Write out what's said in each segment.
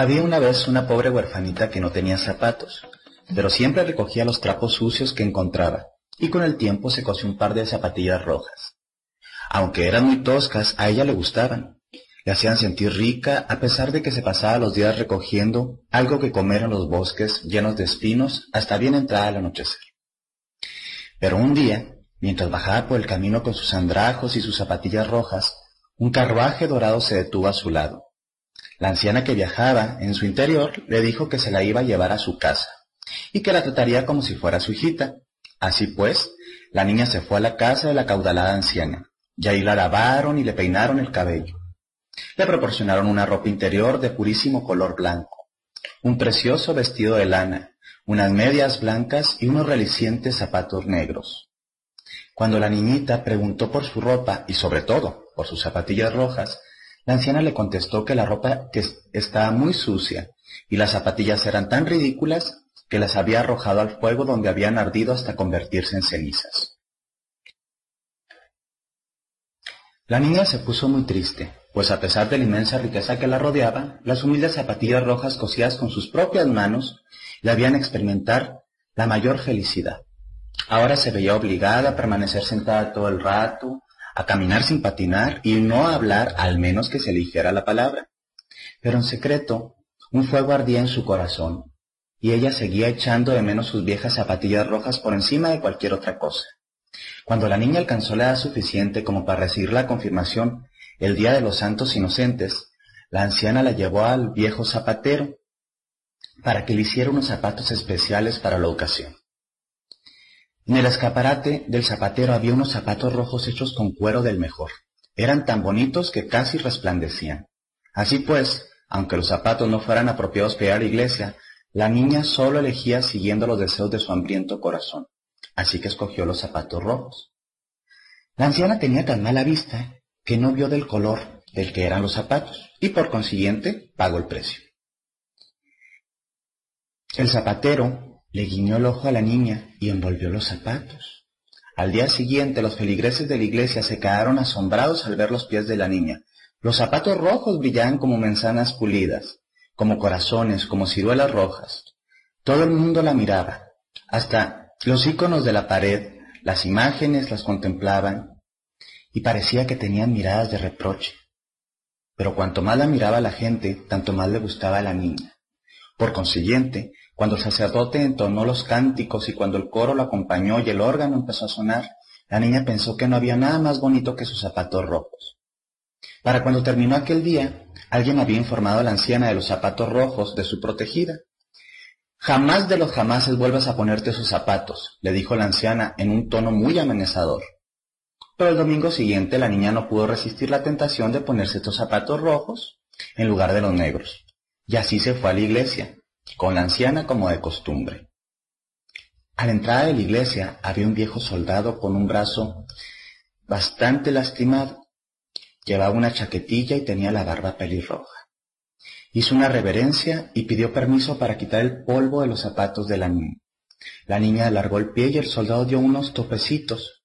Había una vez una pobre huerfanita que no tenía zapatos, pero siempre recogía los trapos sucios que encontraba, y con el tiempo se cosió un par de zapatillas rojas. Aunque eran muy toscas, a ella le gustaban. Le hacían sentir rica a pesar de que se pasaba los días recogiendo algo que comer en los bosques llenos de espinos hasta bien entrada el anochecer. Pero un día, mientras bajaba por el camino con sus andrajos y sus zapatillas rojas, un carruaje dorado se detuvo a su lado. La anciana que viajaba en su interior le dijo que se la iba a llevar a su casa y que la trataría como si fuera su hijita. Así pues, la niña se fue a la casa de la caudalada anciana y ahí la lavaron y le peinaron el cabello. Le proporcionaron una ropa interior de purísimo color blanco, un precioso vestido de lana, unas medias blancas y unos relicientes zapatos negros. Cuando la niñita preguntó por su ropa y sobre todo por sus zapatillas rojas, la anciana le contestó que la ropa estaba muy sucia y las zapatillas eran tan ridículas que las había arrojado al fuego donde habían ardido hasta convertirse en cenizas. La niña se puso muy triste, pues a pesar de la inmensa riqueza que la rodeaba, las humildes zapatillas rojas cosidas con sus propias manos le habían experimentar la mayor felicidad. Ahora se veía obligada a permanecer sentada todo el rato, a caminar sin patinar y no a hablar al menos que se eligiera la palabra. Pero en secreto, un fuego ardía en su corazón, y ella seguía echando de menos sus viejas zapatillas rojas por encima de cualquier otra cosa. Cuando la niña alcanzó la edad suficiente como para recibir la confirmación el día de los santos inocentes, la anciana la llevó al viejo zapatero para que le hiciera unos zapatos especiales para la ocasión. En el escaparate del zapatero había unos zapatos rojos hechos con cuero del mejor. Eran tan bonitos que casi resplandecían. Así pues, aunque los zapatos no fueran apropiados para la iglesia, la niña solo elegía siguiendo los deseos de su hambriento corazón. Así que escogió los zapatos rojos. La anciana tenía tan mala vista que no vio del color del que eran los zapatos y por consiguiente pagó el precio. El zapatero le guiñó el ojo a la niña y envolvió los zapatos. Al día siguiente los feligreses de la iglesia se quedaron asombrados al ver los pies de la niña. Los zapatos rojos brillaban como manzanas pulidas, como corazones, como ciruelas rojas. Todo el mundo la miraba. Hasta los íconos de la pared, las imágenes las contemplaban y parecía que tenían miradas de reproche. Pero cuanto más la miraba la gente, tanto más le gustaba a la niña. Por consiguiente, cuando el sacerdote entonó los cánticos y cuando el coro lo acompañó y el órgano empezó a sonar, la niña pensó que no había nada más bonito que sus zapatos rojos. Para cuando terminó aquel día, alguien había informado a la anciana de los zapatos rojos de su protegida. Jamás de los jamases vuelvas a ponerte esos zapatos, le dijo la anciana en un tono muy amenazador. Pero el domingo siguiente la niña no pudo resistir la tentación de ponerse estos zapatos rojos en lugar de los negros. Y así se fue a la iglesia, con la anciana como de costumbre. A la entrada de la iglesia había un viejo soldado con un brazo bastante lastimado. Llevaba una chaquetilla y tenía la barba pelirroja. Hizo una reverencia y pidió permiso para quitar el polvo de los zapatos de la niña. La niña alargó el pie y el soldado dio unos topecitos,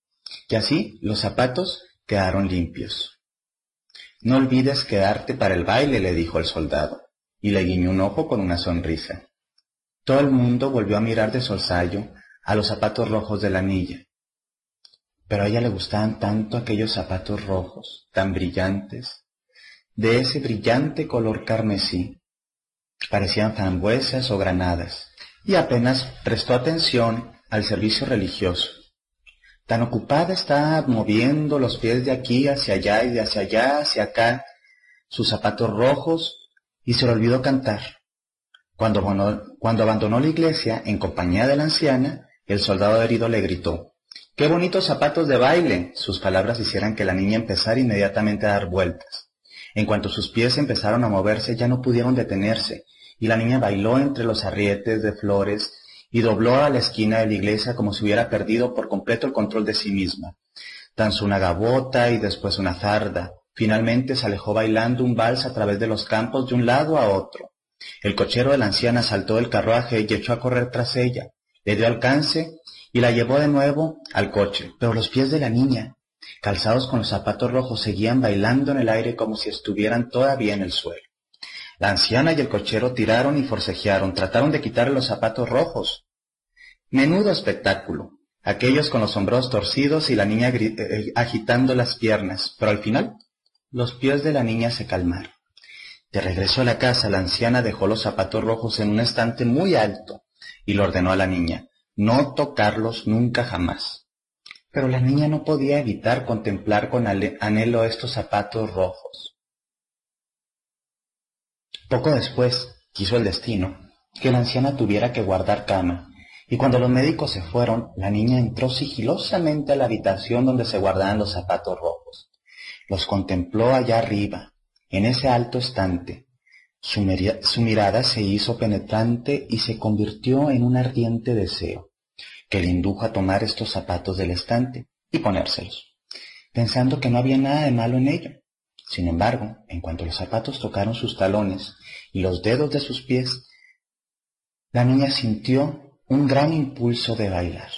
y así los zapatos quedaron limpios. No olvides quedarte para el baile, le dijo el soldado y le guiñó un ojo con una sonrisa. Todo el mundo volvió a mirar de solsayo a los zapatos rojos de la niña. Pero a ella le gustaban tanto aquellos zapatos rojos, tan brillantes, de ese brillante color carmesí. Parecían frambuesas o granadas, y apenas prestó atención al servicio religioso. Tan ocupada estaba moviendo los pies de aquí hacia allá y de hacia allá hacia acá, sus zapatos rojos y se le olvidó cantar. Cuando, abandonó la iglesia en compañía de la anciana, el soldado herido le gritó, ¡Qué bonitos zapatos de baile! Sus palabras hicieran que la niña empezara inmediatamente a dar vueltas. En cuanto sus pies empezaron a moverse, ya no pudieron detenerse, y la niña bailó entre los arrietes de flores y dobló a la esquina de la iglesia como si hubiera perdido por completo el control de sí misma. Danzó una gabota y después una zarda. Finalmente se alejó bailando un vals a través de los campos de un lado a otro. El cochero de la anciana saltó del carruaje y echó a correr tras ella. Le dio alcance y la llevó de nuevo al coche. Pero los pies de la niña, calzados con los zapatos rojos, seguían bailando en el aire como si estuvieran todavía en el suelo. La anciana y el cochero tiraron y forcejearon, trataron de quitarle los zapatos rojos. Menudo espectáculo. Aquellos con los hombros torcidos y la niña eh, eh, agitando las piernas, pero al final los pies de la niña se calmaron. De regreso a la casa, la anciana dejó los zapatos rojos en un estante muy alto y le ordenó a la niña no tocarlos nunca jamás. Pero la niña no podía evitar contemplar con anhelo estos zapatos rojos. Poco después, quiso el destino, que la anciana tuviera que guardar cama, y cuando los médicos se fueron, la niña entró sigilosamente a la habitación donde se guardaban los zapatos rojos. Los contempló allá arriba, en ese alto estante. Su, mirada se hizo penetrante y se convirtió en un ardiente deseo, que le indujo a tomar estos zapatos del estante y ponérselos, pensando que no había nada de malo en ello. Sin embargo, en cuanto los zapatos tocaron sus talones y los dedos de sus pies, la niña sintió un gran impulso de bailar.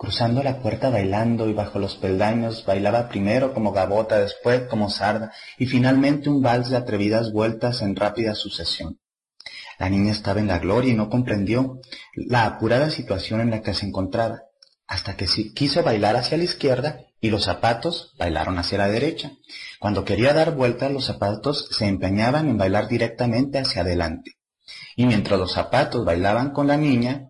Cruzando la puerta bailando y bajo los peldaños bailaba primero como gabota, después como sarda y finalmente un vals de atrevidas vueltas en rápida sucesión. La niña estaba en la gloria y no comprendió la apurada situación en la que se encontraba, hasta que quiso bailar hacia la izquierda y los zapatos bailaron hacia la derecha. Cuando quería dar vueltas los zapatos se empeñaban en bailar directamente hacia adelante. Y mientras los zapatos bailaban con la niña,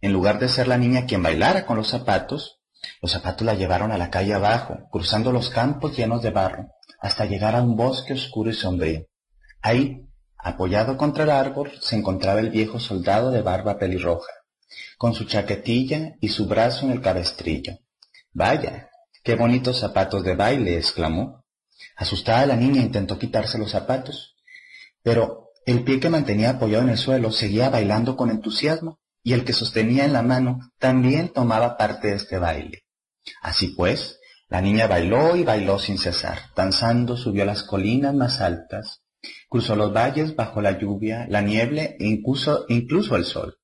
en lugar de ser la niña quien bailara con los zapatos, los zapatos la llevaron a la calle abajo, cruzando los campos llenos de barro, hasta llegar a un bosque oscuro y sombrío. Ahí, apoyado contra el árbol, se encontraba el viejo soldado de barba pelirroja, con su chaquetilla y su brazo en el cabestrillo. Vaya, qué bonitos zapatos de baile, exclamó. Asustada la niña intentó quitarse los zapatos, pero el pie que mantenía apoyado en el suelo seguía bailando con entusiasmo y el que sostenía en la mano también tomaba parte de este baile. Así pues, la niña bailó y bailó sin cesar, danzando subió las colinas más altas, cruzó los valles bajo la lluvia, la nieve e incluso, incluso el sol.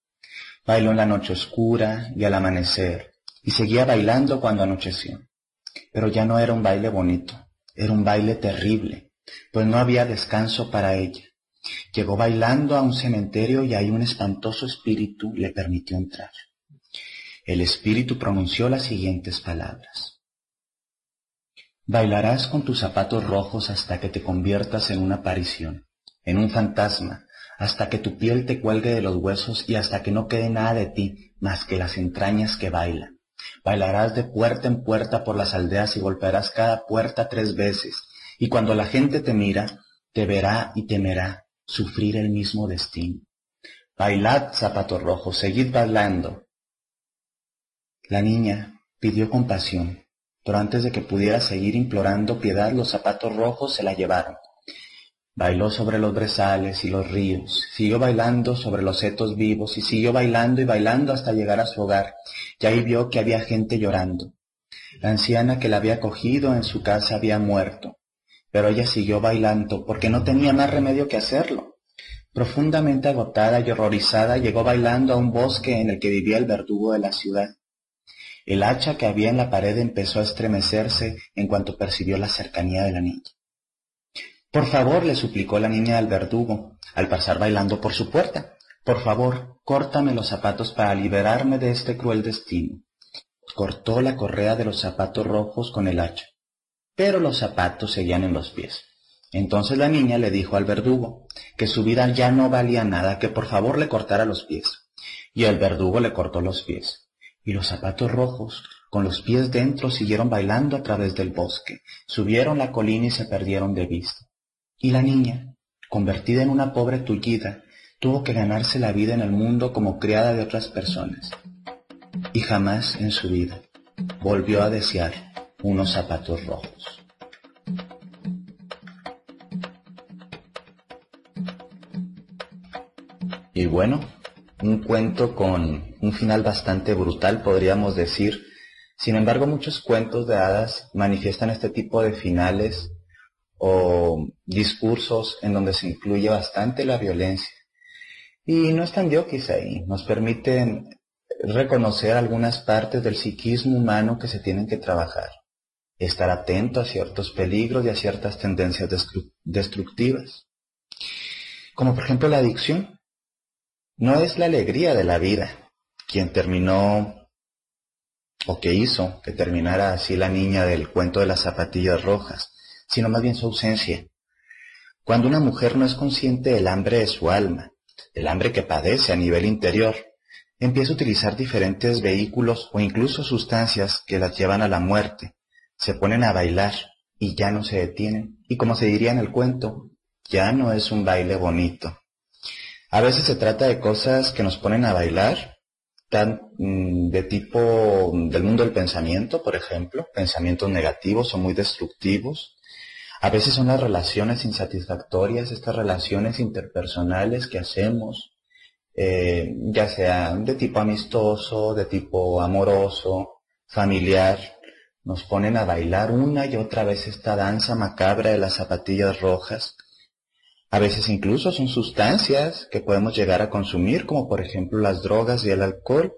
Bailó en la noche oscura y al amanecer, y seguía bailando cuando anocheció. Pero ya no era un baile bonito, era un baile terrible, pues no había descanso para ella. Llegó bailando a un cementerio y ahí un espantoso espíritu le permitió entrar. El espíritu pronunció las siguientes palabras. Bailarás con tus zapatos rojos hasta que te conviertas en una aparición, en un fantasma, hasta que tu piel te cuelgue de los huesos y hasta que no quede nada de ti más que las entrañas que bailan. Bailarás de puerta en puerta por las aldeas y golpearás cada puerta tres veces, y cuando la gente te mira, te verá y temerá, sufrir el mismo destino. Bailad, zapatos rojos, seguid bailando. La niña pidió compasión, pero antes de que pudiera seguir implorando piedad, los zapatos rojos se la llevaron. Bailó sobre los brezales y los ríos, siguió bailando sobre los setos vivos y siguió bailando y bailando hasta llegar a su hogar, y ahí vio que había gente llorando. La anciana que la había cogido en su casa había muerto, pero ella siguió bailando porque no tenía más remedio que hacerlo. Profundamente agotada y horrorizada, llegó bailando a un bosque en el que vivía el verdugo de la ciudad. El hacha que había en la pared empezó a estremecerse en cuanto percibió la cercanía de la niña. Por favor, le suplicó la niña al verdugo, al pasar bailando por su puerta. Por favor, córtame los zapatos para liberarme de este cruel destino. Cortó la correa de los zapatos rojos con el hacha pero los zapatos seguían en los pies. Entonces la niña le dijo al verdugo que su vida ya no valía nada, que por favor le cortara los pies. Y el verdugo le cortó los pies. Y los zapatos rojos, con los pies dentro, siguieron bailando a través del bosque, subieron la colina y se perdieron de vista. Y la niña, convertida en una pobre tullida, tuvo que ganarse la vida en el mundo como criada de otras personas. Y jamás en su vida volvió a desear unos zapatos rojos. Y bueno, un cuento con un final bastante brutal, podríamos decir. Sin embargo, muchos cuentos de hadas manifiestan este tipo de finales o discursos en donde se incluye bastante la violencia. Y no están yokis ahí, nos permiten reconocer algunas partes del psiquismo humano que se tienen que trabajar, estar atento a ciertos peligros y a ciertas tendencias destructivas, como por ejemplo la adicción. No es la alegría de la vida quien terminó o que hizo que terminara así la niña del cuento de las zapatillas rojas, sino más bien su ausencia. Cuando una mujer no es consciente del hambre de su alma, el hambre que padece a nivel interior, empieza a utilizar diferentes vehículos o incluso sustancias que las llevan a la muerte, se ponen a bailar y ya no se detienen, y como se diría en el cuento, ya no es un baile bonito. A veces se trata de cosas que nos ponen a bailar, tan mm, de tipo del mundo del pensamiento, por ejemplo, pensamientos negativos o muy destructivos. A veces son las relaciones insatisfactorias, estas relaciones interpersonales que hacemos, eh, ya sea de tipo amistoso, de tipo amoroso, familiar, nos ponen a bailar una y otra vez esta danza macabra de las zapatillas rojas. A veces incluso son sustancias que podemos llegar a consumir, como por ejemplo las drogas y el alcohol.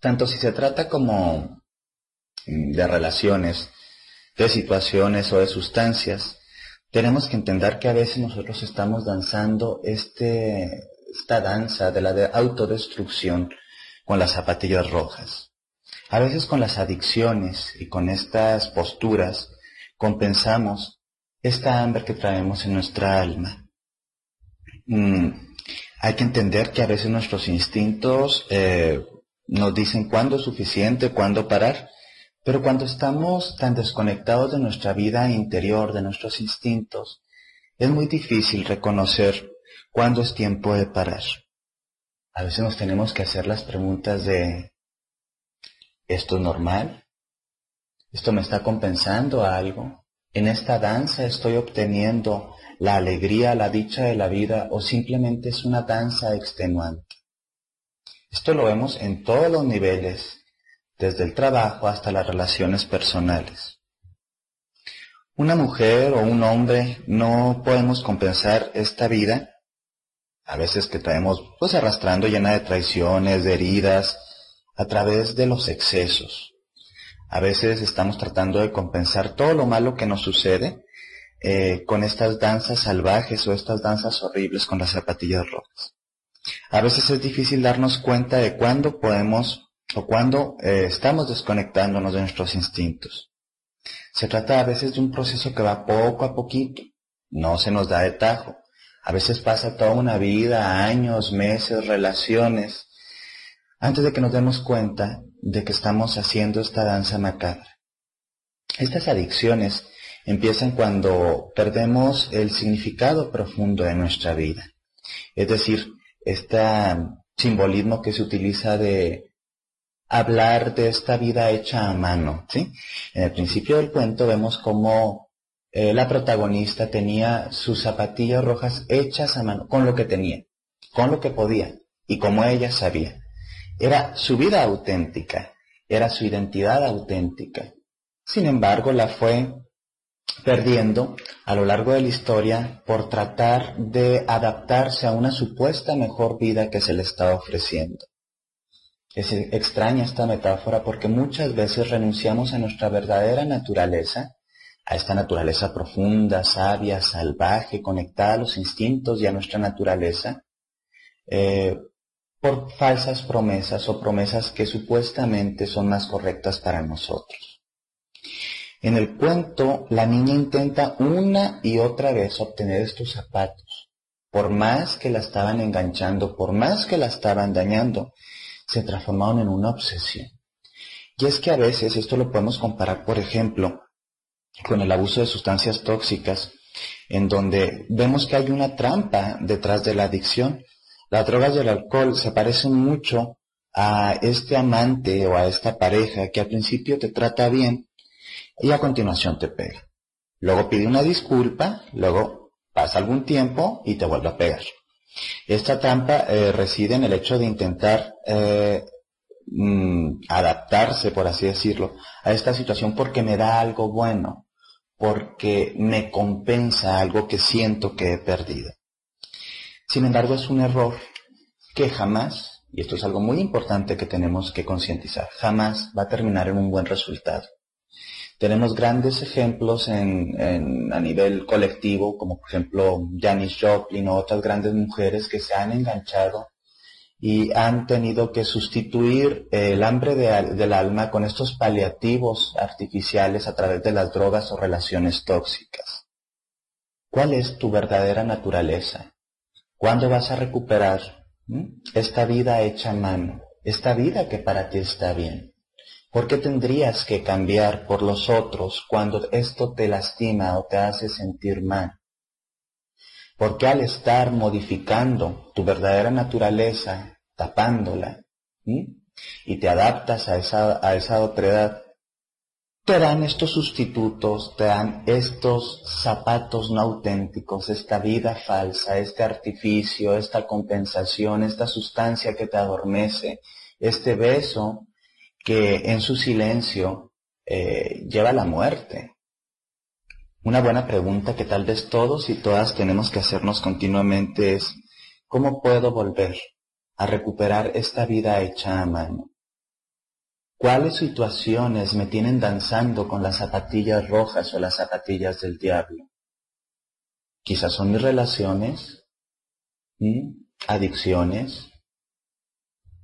Tanto si se trata como de relaciones, de situaciones o de sustancias, tenemos que entender que a veces nosotros estamos danzando este esta danza de la de autodestrucción con las zapatillas rojas. A veces con las adicciones y con estas posturas compensamos esta hambre que traemos en nuestra alma. Mm, hay que entender que a veces nuestros instintos eh, nos dicen cuándo es suficiente, cuándo parar, pero cuando estamos tan desconectados de nuestra vida interior, de nuestros instintos, es muy difícil reconocer ¿Cuándo es tiempo de parar? A veces nos tenemos que hacer las preguntas de, ¿esto es normal? ¿Esto me está compensando algo? ¿En esta danza estoy obteniendo la alegría, la dicha de la vida o simplemente es una danza extenuante? Esto lo vemos en todos los niveles, desde el trabajo hasta las relaciones personales. Una mujer o un hombre no podemos compensar esta vida a veces que traemos pues arrastrando llena de traiciones, de heridas, a través de los excesos. A veces estamos tratando de compensar todo lo malo que nos sucede eh, con estas danzas salvajes o estas danzas horribles con las zapatillas rojas. A veces es difícil darnos cuenta de cuándo podemos o cuándo eh, estamos desconectándonos de nuestros instintos. Se trata a veces de un proceso que va poco a poquito, no se nos da de tajo. A veces pasa toda una vida, años, meses, relaciones, antes de que nos demos cuenta de que estamos haciendo esta danza macabra. Estas adicciones empiezan cuando perdemos el significado profundo de nuestra vida. Es decir, este simbolismo que se utiliza de hablar de esta vida hecha a mano. ¿sí? En el principio del cuento vemos cómo eh, la protagonista tenía sus zapatillas rojas hechas a mano, con lo que tenía, con lo que podía y como ella sabía. Era su vida auténtica, era su identidad auténtica. Sin embargo, la fue perdiendo a lo largo de la historia por tratar de adaptarse a una supuesta mejor vida que se le estaba ofreciendo. Es extraña esta metáfora porque muchas veces renunciamos a nuestra verdadera naturaleza a esta naturaleza profunda, sabia, salvaje, conectada a los instintos y a nuestra naturaleza, eh, por falsas promesas o promesas que supuestamente son más correctas para nosotros. En el cuento, la niña intenta una y otra vez obtener estos zapatos. Por más que la estaban enganchando, por más que la estaban dañando, se transformaron en una obsesión. Y es que a veces esto lo podemos comparar, por ejemplo, con el abuso de sustancias tóxicas, en donde vemos que hay una trampa detrás de la adicción. Las drogas y el alcohol se parecen mucho a este amante o a esta pareja que al principio te trata bien y a continuación te pega. Luego pide una disculpa, luego pasa algún tiempo y te vuelve a pegar. Esta trampa eh, reside en el hecho de intentar eh, mm, adaptarse, por así decirlo, a esta situación porque me da algo bueno, porque me compensa algo que siento que he perdido. Sin embargo, es un error que jamás, y esto es algo muy importante que tenemos que concientizar, jamás va a terminar en un buen resultado. Tenemos grandes ejemplos en, a nivel colectivo, como por ejemplo Janis Joplin o otras grandes mujeres que se han enganchado y han tenido que sustituir el hambre del alma con estos paliativos artificiales a través de las drogas o relaciones tóxicas. ¿Cuál es tu verdadera naturaleza? ¿Cuándo vas a recuperar esta vida hecha mano? Esta vida que para ti está bien. ¿Por qué tendrías que cambiar por los otros cuando esto te lastima o te hace sentir mal? Porque al estar modificando tu verdadera naturaleza, tapándola, y te adaptas a esa, a esa otredad, te dan estos sustitutos, te dan estos zapatos no auténticos, esta vida falsa, este artificio, esta compensación, esta sustancia que te adormece, este beso que en su silencio eh, lleva la muerte. Una buena pregunta que tal vez todos y todas tenemos que hacernos continuamente es, ¿cómo puedo volver a recuperar esta vida hecha a mano? ¿Cuáles situaciones me tienen danzando con las zapatillas rojas o las zapatillas del diablo? Quizás son mis relaciones, adicciones,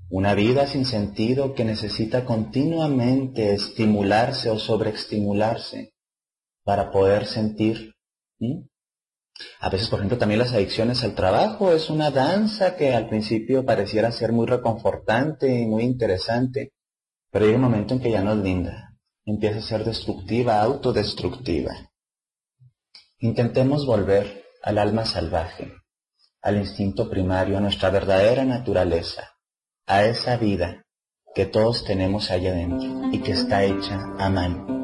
una vida sin sentido que necesita continuamente estimularse o sobreestimularse para poder sentir. A veces, por ejemplo, también las adicciones al trabajo es una danza que al principio pareciera ser muy reconfortante y muy interesante, pero hay un momento en que ya no es linda, empieza a ser destructiva, autodestructiva. Intentemos volver al alma salvaje, al instinto primario, a nuestra verdadera naturaleza, a esa vida que todos tenemos allá adentro y que está hecha a mano.